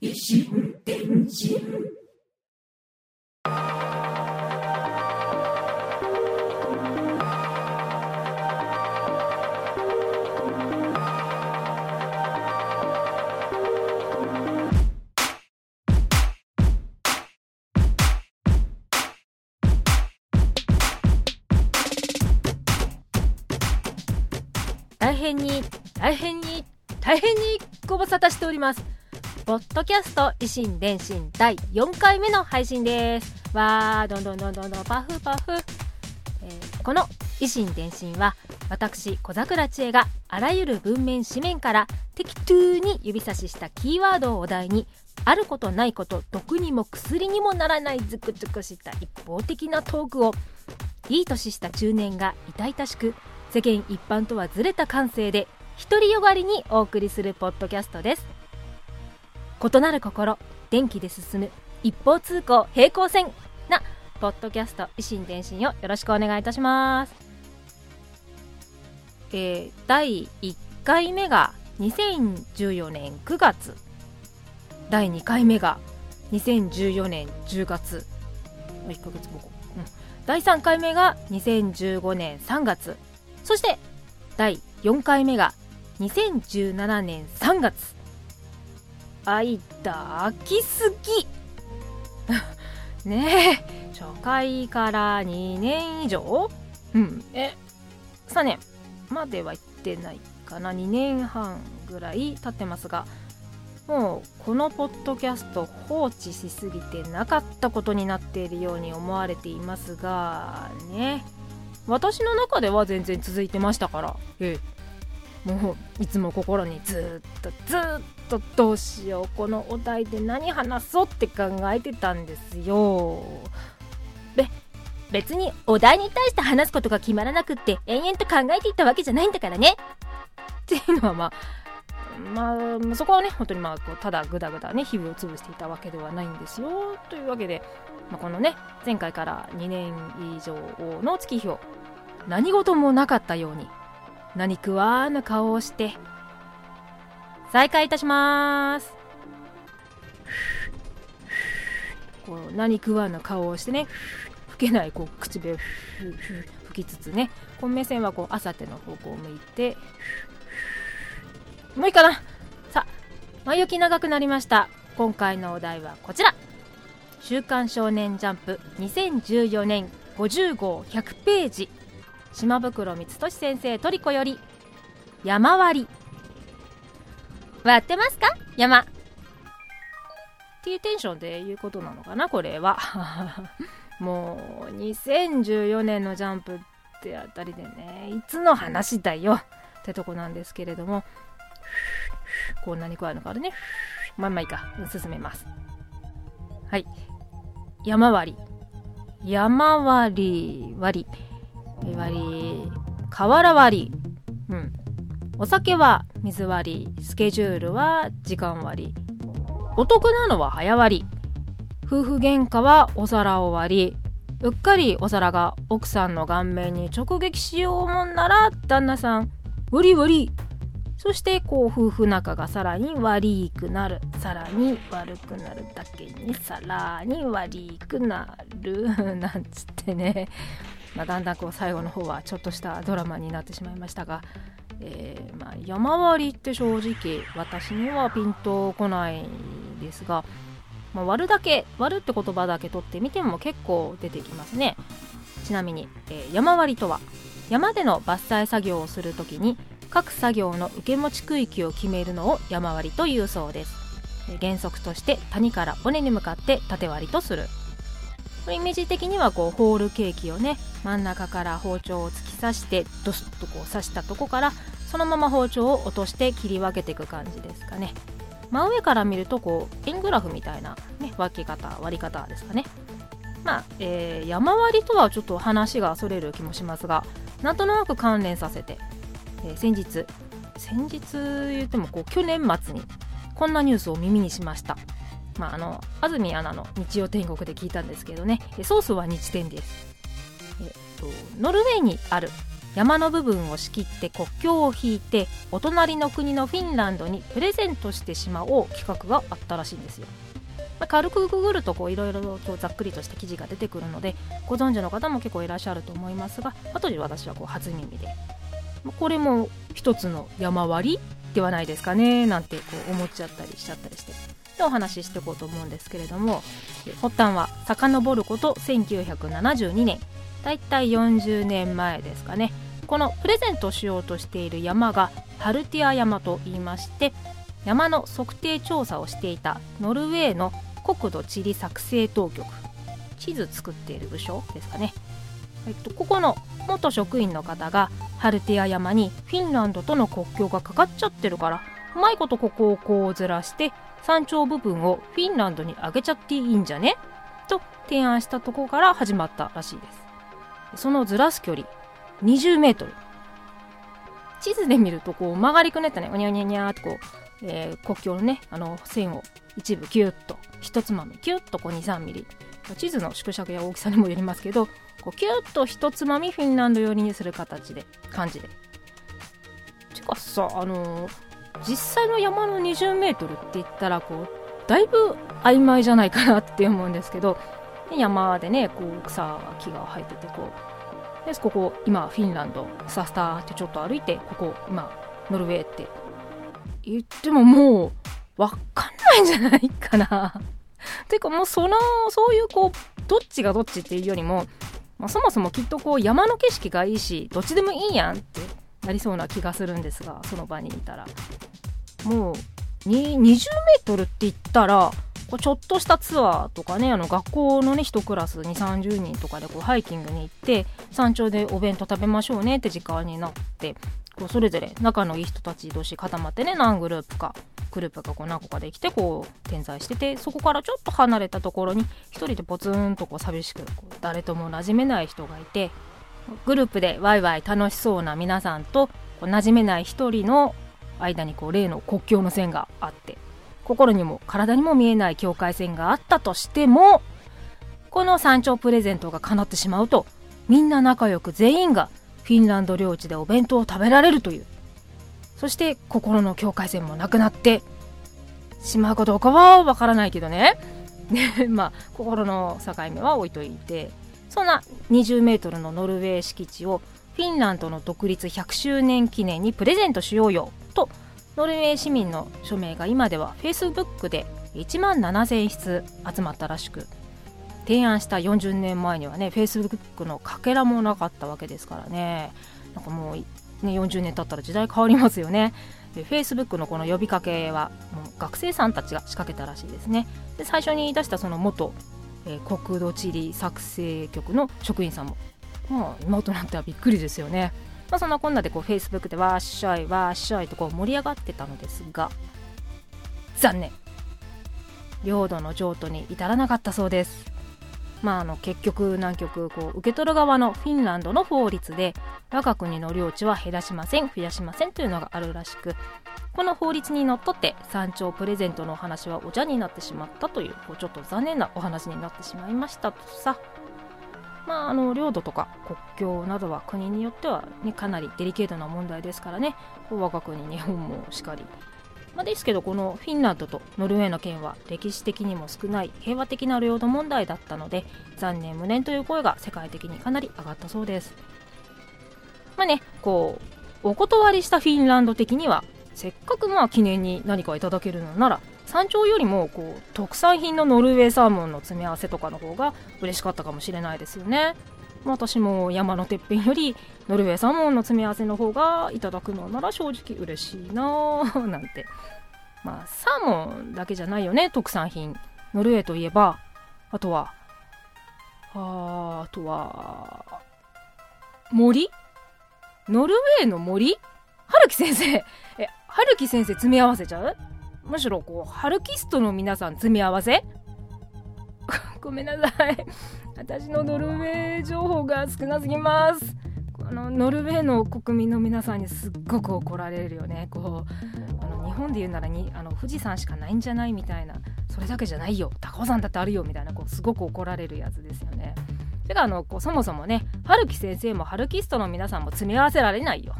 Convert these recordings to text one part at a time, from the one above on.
石電人大変に大変に大変にご無沙汰しております。ポッドキャスト維新伝心第4回目の配信です。わーどんどんどんどんどんパフパフ、えーこの維新伝心は私小桜知恵があらゆる文面紙面から適当に指差ししたキーワードをお題にあることないこと毒にも薬にもならないズクズクした一方的なトークをいい年した中年が痛々しく世間一般とはずれた感性で独りよがりにお送りするポッドキャストです。異なる心電気で進む一方通行平行線なポッドキャスト維新伝心をよろしくお願いいたします。えー第1回目が2014年9月。第2回目が2014年10月。1ヶ月後、うん、第3回目が2015年3月そして第4回目が2017年3月。あいだきすぎ。ねえ初回から2年以上？うん。え？3年までは行ってないかな。2年半ぐらい経ってますがもうこのポッドキャスト放置しすぎてなかったことになっているように思われていますがね私の中では全然続いてましたから。ええ。もういつも心にずっとずっとどうしよう。このお題で何話そうって考えてたんですよ。べ別にお題に対して話すことが決まらなくって延々と考えていたわけじゃないんだからね。っていうのはまあまあ、そこはね、本当にまあ、こうただぐだぐだね、日々を潰していたわけではないんですよ。というわけで、まあ、このね、前回から2年以上の月日を何事もなかったように、何食わぬ顔をして、再開いたします。こう何食わぬ顔をしてね、吹けないこう口笛吹きつつね、こう目線はこう、あさっての方向を向いて、もういいかなさあ、前置き長くなりました。今回のお題はこちら。週刊少年ジャンプ2014年50号100ページ。島袋光俊先生トリコより、山割り。割ってますか？山。っていうテンションで言うことなのかなこれは。もう、2014年のジャンプってあたりでね、いつの話だよってとこなんですけれども、こう何加えるのかあるね。まあまあいいか。進めます。はい。山割り。山割り、割り。割り。河原割り。うん。お酒は水割り。スケジュールは時間割り。お得なのは早割り。夫婦喧嘩はお皿を割り。うっかりお皿が奥さんの顔面に直撃しようもんなら旦那さん、割り割り。そしてこう夫婦仲がさらに悪くなる。さらに悪くなるだけにさらに悪くなる。なんつってね、まあ、だんだんこう最後の方はちょっとしたドラマになってしまいましたが、えーまあ、山割りって正直私にはピンとこないですが、まあ、割るだけ割るって言葉だけ取ってみても結構出てきますね。ちなみに、えー山割りとは山での伐採作業をするときに各作業の受け持ち区域を決めるのを山割りというそうです。原則として谷から尾根に向かって縦割りとする。イメージ的にはこうホールケーキをね真ん中から包丁を突き刺してドスッとこう刺したとこからそのまま包丁を落として切り分けていく感じですかね。真上から見るとこう円グラフみたいな、ね、分け方割り方ですかね。まあ、えー山割りとはちょっと話がそれる気もしますがなんとなく関連させて、え先日先日言ってもこう去年末にこんなニュースを耳にしました。まあ、あの安住アナの日曜天国で聞いたんですけどね。ソースは日天です。えっとノルウェーにある山の部分を仕切って国境を引いてお隣の国のフィンランドにプレゼントしてしまおう企画があったらしいんですよ、ま、軽くググるといろいろざっくりとした記事が出てくるのでご存知の方も結構いらっしゃると思いますが後で私はこう初耳でこれも一つの山割りではないですかねなんてこう思っちゃったりしちゃったりして。でお話ししていこうと思うんですけれども発端は遡ること1972年。だいたい40年前ですかね。このプレゼントしようとしている山がハルティア山と言いまして山の測定調査をしていたノルウェーの国土地理作成当局。地図作っている部署ですかね、えっと、ここの元職員の方がハルティア山にフィンランドとの国境がかかっちゃってるからうまいことここをこうずらして山頂部分をフィンランドに上げちゃっていいんじゃね？と提案したとこから始まったらしいです。そのずらす距離20メートル。地図で見るとこう曲がりくねったね。うにゃうにゃにゃーってこう、えー、国境のねあの線を一部キュッと一つまみキュッとこう23ミリ。地図の縮尺や大きさにもよりますけどこうキュッと一つまみフィンランド寄りにする形で感じで。てかさあのー、実際の山の20メートルって言ったらこうだいぶ曖昧じゃないかなって思うんですけど山でねこう草木が生えててこう。でここ今フィンランドサスターってちょっと歩いてここ今ノルウェーって言ってももうわかんないんじゃないかな。ていうかもうそのそういうこうどっちがどっちっていうよりも、まあ、そもそもきっとこう山の景色がいいしどっちでもいいやんってなりそうな気がするんですがその場にいたら。もう20メートルって言ったらこうちょっとしたツアーとかねあの学校のね1クラス2 3 0人とかでこうハイキングに行って山頂でお弁当食べましょうねって時間になってこうそれぞれ仲のいい人たち同士固まってね何グループかグループがこう何個かできてこう点在しててそこからちょっと離れたところに1人でポツンとこう寂しくこう誰とも馴染めない人がいてグループでワイワイ楽しそうな皆さんとこう馴染めない1人の間にこう例の国境の線があって心にも体にも見えない境界線があったとしてもこの山頂プレゼントが叶ってしまうとみんな仲良く全員がフィンランド領地でお弁当を食べられるというそして心の境界線もなくなってしまうかどうかはわからないけどね。まあ心の境目は置いといてそんな20メートルのノルウェー敷地をフィンランドの独立100周年記念にプレゼントしようよとノルウェー市民の署名が今では Facebook で1万7000筆集まったらしく提案した40年前にはね Facebook のかけらもなかったわけですからね。なんかもう、ね、40年経ったら時代変わりますよね。で Facebook のこの呼びかけはもう学生さんたちが仕掛けたらしいですね。で最初に出したその元、えー、国土地理作成局の職員さんもまあ今となってはびっくりですよね。まあ、そんなこんなでこう Facebook でわーっしょいわっしょいとこう盛り上がってたのですが残念。領土の譲渡に至らなかったそうです。まあ、あの結局南極こう受け取る側のフィンランドの法律で我が国の領地は減らしません増やしませんというのがあるらしくこの法律にのっとって山頂プレゼントのお話はお茶になってしまったというこうちょっと残念なお話になってしまいましたとさ。まあ、あの領土とか国境などは国によっては、ね、かなりデリケートな問題ですからね。我が国日本もしかり、まあ、ですけどこのフィンランドとノルウェーの件は歴史的にも少ない平和的な領土問題だったので残念無念という声が世界的にかなり上がったそうです。まあねこうお断りしたフィンランド的にはせっかくまあ記念に何かいただけるのなら山頂よりもこう特産品のノルウェーサーモンの詰め合わせとかの方が嬉しかったかもしれないですよね。まあ私も山のてっぺんよりノルウェーサーモンの詰め合わせの方がいただくのなら正直嬉しいなぁ。なんて。まあサーモンだけじゃないよね特産品。ノルウェーといえば。あとはああとは森？ノルウェーの森？春樹先生。え春樹先生詰め合わせちゃう？むしろこうハルキストの皆さん詰め合わせ？ごめんなさい。私のノルウェー情報が少なすぎます。あのノルウェーの国民の皆さんにすっごく怒られるよね。こうあの日本で言うならにあの富士山しかないんじゃないみたいな。それだけじゃないよ。高尾山だってあるよみたいなこうすごく怒られるやつですよね。てかあのこうそもそもね春樹先生も春キストの皆さんも詰め合わせられないよ。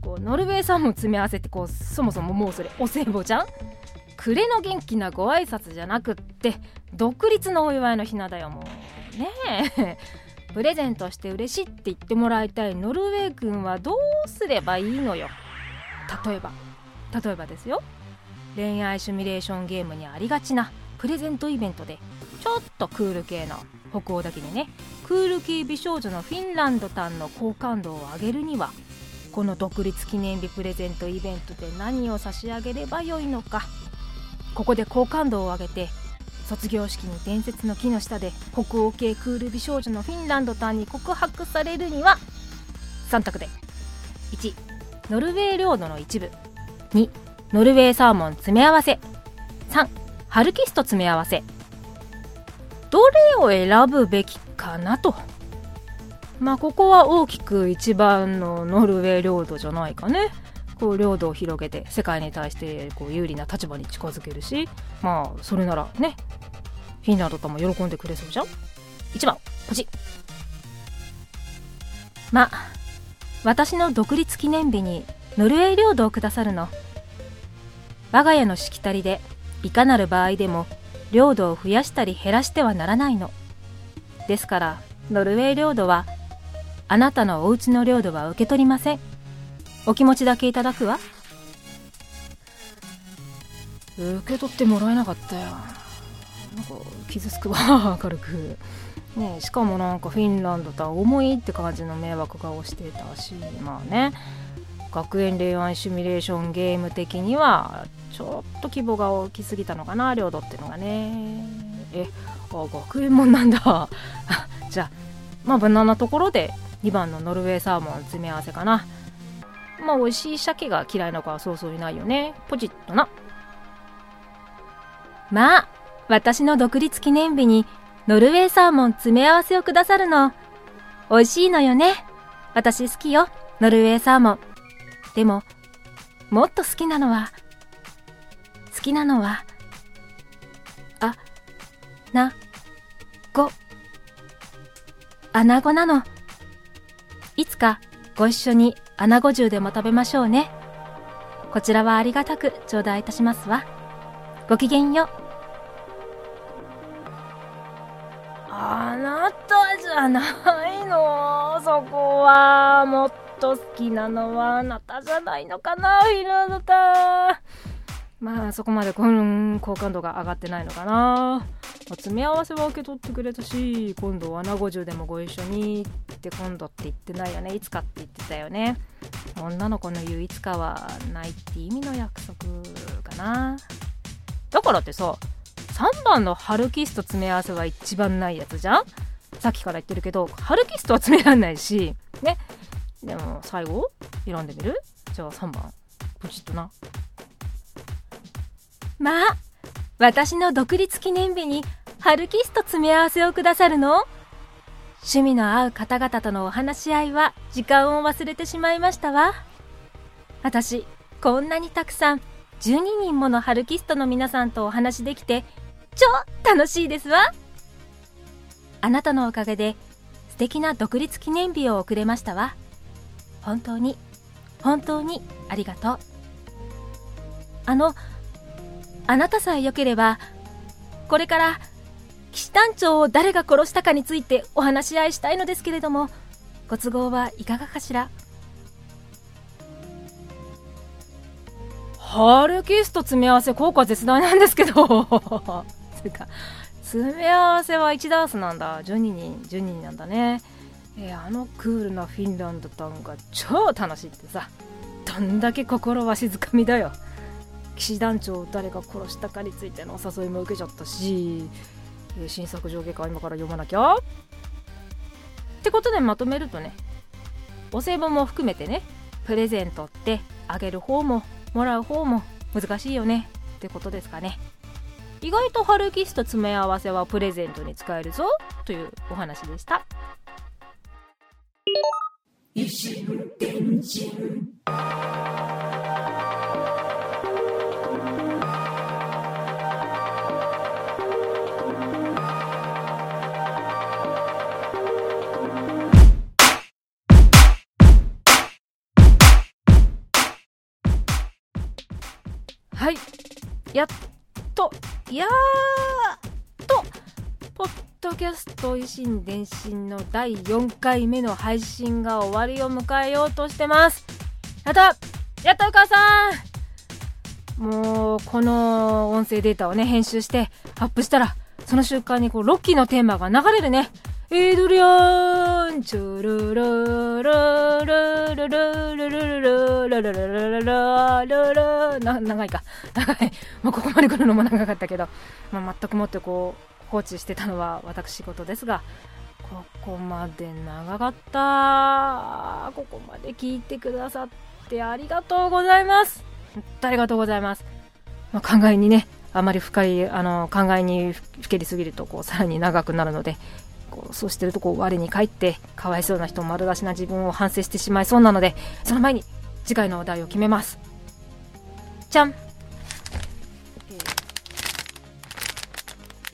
こうノルウェーさんも詰め合わせってこうそもそももうそれお歳暮じゃん？暮れの元気なご挨拶じゃなくって独立のお祝いのひなだよもう。ねえ。プレゼントして嬉しいって言ってもらいたいノルウェー君はどうすればいいのよ。例えば例えばですよ。恋愛シミュレーションゲームにありがちなプレゼントイベントでちょっとクール系の北欧だけにねクール系美少女のフィンランドタンの好感度を上げるにはこの独立記念日プレゼントイベントで何を差し上げればよいのか。ここで好感度を上げて卒業式に伝説の木の下で北欧系クール美少女のフィンランドタンに告白されるには3択で。1ノルウェー領土の一部。2ノルウェーサーモン詰め合わせ。3ハルキスト詰め合わせ。どれを選ぶべきかなと。まあここは大きく一番のノルウェー領土じゃないかね。こう領土を広げて世界に対してこう有利な立場に近づけるしまあそれならねフィンランドとも喜んでくれそうじゃん？1番ポチまあ私の独立記念日にノルウェー領土をくださるの。我が家のしきたりでいかなる場合でも領土を増やしたり減らしてはならないの。ですからノルウェー領土はあなたのお家の領土は受け取りません。お気持ちだけいただくわ。受け取ってもらえなかったよ。なんか傷つくわ。軽く。ねしかもなんかフィンランドとは重いって感じの迷惑顔してたし。まあね。学園恋愛シミュレーションゲーム的にはちょっと規模が大きすぎたのかな領土っていうのがね。えあ学園もんなんだ。じゃあまあ無難なところで2番のノルウェーサーモン詰め合わせかな。まあ美味しい鮭が嫌いな子はそうそういないよね。ポチッとな。まあ私の独立記念日にノルウェーサーモン詰め合わせをくださるの。美味しいのよね。私好きよ。ノルウェーサーモン。でももっと好きなのは好きなのはあなご。アナゴなの。いつかご一緒にアナゴ重でも食べましょうね。こちらはありがたく頂戴いたしますわ。ごきげんよう。あなたじゃないの？そこはもっと好きなのはあなたじゃないのかな？フィルドタまあそこまでこの好感度が上がってないのかな。まあ詰め合わせは受け取ってくれたし今度は穴子中でもご一緒にって今度って言ってないよね。いつかって言ってたよね。女の子の言ういつかはないって意味の約束かな。だからってさ3番のハルキスト詰め合わせは一番ないやつじゃん。さっきから言ってるけどハルキストは詰めらんないし。ね。でも最後？選んでみる？じゃあ3番。ポチッとな。まあ私の独立記念日にハルキスト詰め合わせをくださるの？趣味の合う方々とのお話し合いは時間を忘れてしまいましたわ。私こんなにたくさん12人ものハルキストの皆さんとお話できて超楽しいですわ。あなたのおかげで素敵な独立記念日を送れましたわ。本当に本当にありがとう。あのあなたさえよければこれから騎士団長を誰が殺したかについてお話し合いしたいのですけれどもご都合はいかがかしら？ハールキスト詰め合わせ効果絶大なんですけど。つうか詰め合わせは1ダースなんだ。12人12人なんだね。えー、あのクールなフィンランドタウンが超楽しいってさ。どんだけ心わしづかみだよ。騎士団長を誰が殺したかについてのお誘いも受けちゃったし、新作上下巻今から読まなきゃ。ってことでまとめるとねお歳暮も含めてねプレゼントってあげる方ももらう方も難しいよね。ってことですかね。意外とハルキスト詰め合わせはプレゼントに使えるぞ。というお話でした。やっとやっとポッドキャスト維新伝心の第4回目の配信が終わりを迎えようとしてます。やったやったお母さん。もうこの音声データをね編集してアップしたらその瞬間にこうロッキーのテーマが流れるね。エイドリアンチュルルルルルルルルルルルルルルルルルな長いか長いもうここまで来るのも長かったけど、まあ、全くもってこう放置してたのは私事ですがここまで長かったここまで聞いてくださってありがとうございます本当ありがとうございます、まあ、考えにねあまり深いあの考えにふけりすぎるとこうさらに長くなるのでこうそうしてるとこう我に返ってかわいそうな人丸出しな自分を反省してしまいそうなのでその前に次回のお題を決めます。じゃん、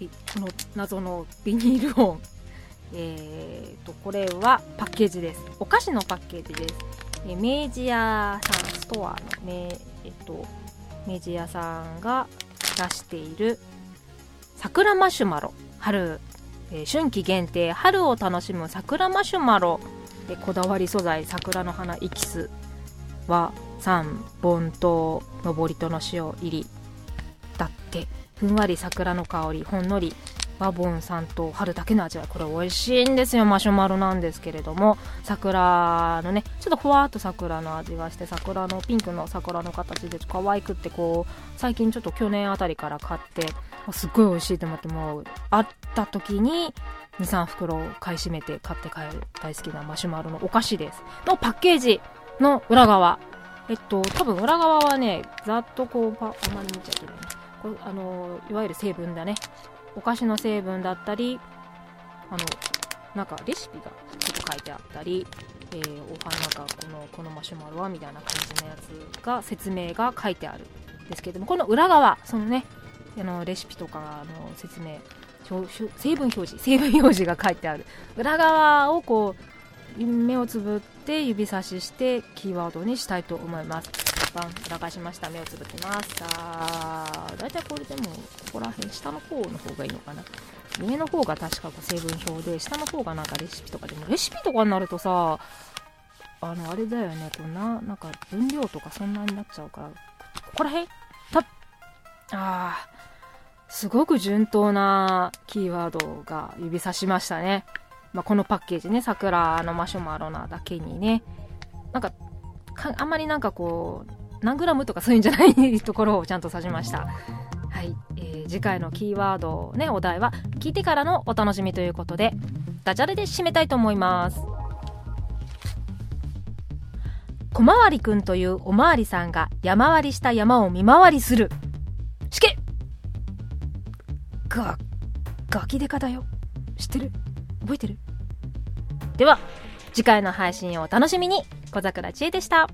えー、この謎のビニール音 えーとこれはパッケージです。お菓子のパッケージです、えー、明治屋さんストアのえっと明治屋さんが出している桜マシュマロ。春えー、春季限定。春を楽しむ桜マシュマロでこだわり素材桜の花エキス。は3本と登りとの塩入りだって。ふんわり桜の香りほんのり。ワボンさんと春だけの味わい。これ美味しいんですよ。マシュマロなんですけれども。桜のねちょっとふわっと桜の味がして桜のピンクの桜の形で可愛くってこう最近ちょっと去年あたりから買ってすっごい美味しいと思ってもう会った時に23袋買い占めて買って帰る。大好きなマシュマロのお菓子です。のパッケージ。の裏側。えっと多分裏側はねざっとこうあまり見ちゃいけないこあのいわゆる成分だね。お菓子の成分だったりあのなんかレシピがちょっと書いてあったり、えー、お花なんかこのこのマシュマロはみたいな感じのやつが説明が書いてあるんですけどもこの裏側そのねあのレシピとかの説明成分表示成分表示が書いてある。裏側をこう目をつぶって指差ししてキーワードにしたいと思います。バン裏返しました。目をつぶってます。さあ大体これでもここら辺下の方の方がいいのかな。上の方が確かこう成分表で下の方がなんかレシピとかでもレシピとかになるとさあのあれだよね。こうななんか分量とかそんなになっちゃうからここら辺？たああすごく順当なキーワードが指さしましたね。まあ、このパッケージね、桜のマシュマロなだけにね、なんか、かあんまりなんかこう、何グラムとかそういうんじゃないところをちゃんと指しました。はい、えー、次回のキーワードね、お題は、聞いてからのお楽しみということで、ダジャレで締めたいと思います。小回りくんというおまわりさんが山割りした山を見回りする。しけガ、ガキデカだよ。知ってる？覚えてる？では、次回の配信をお楽しみに。小桜知恵でした。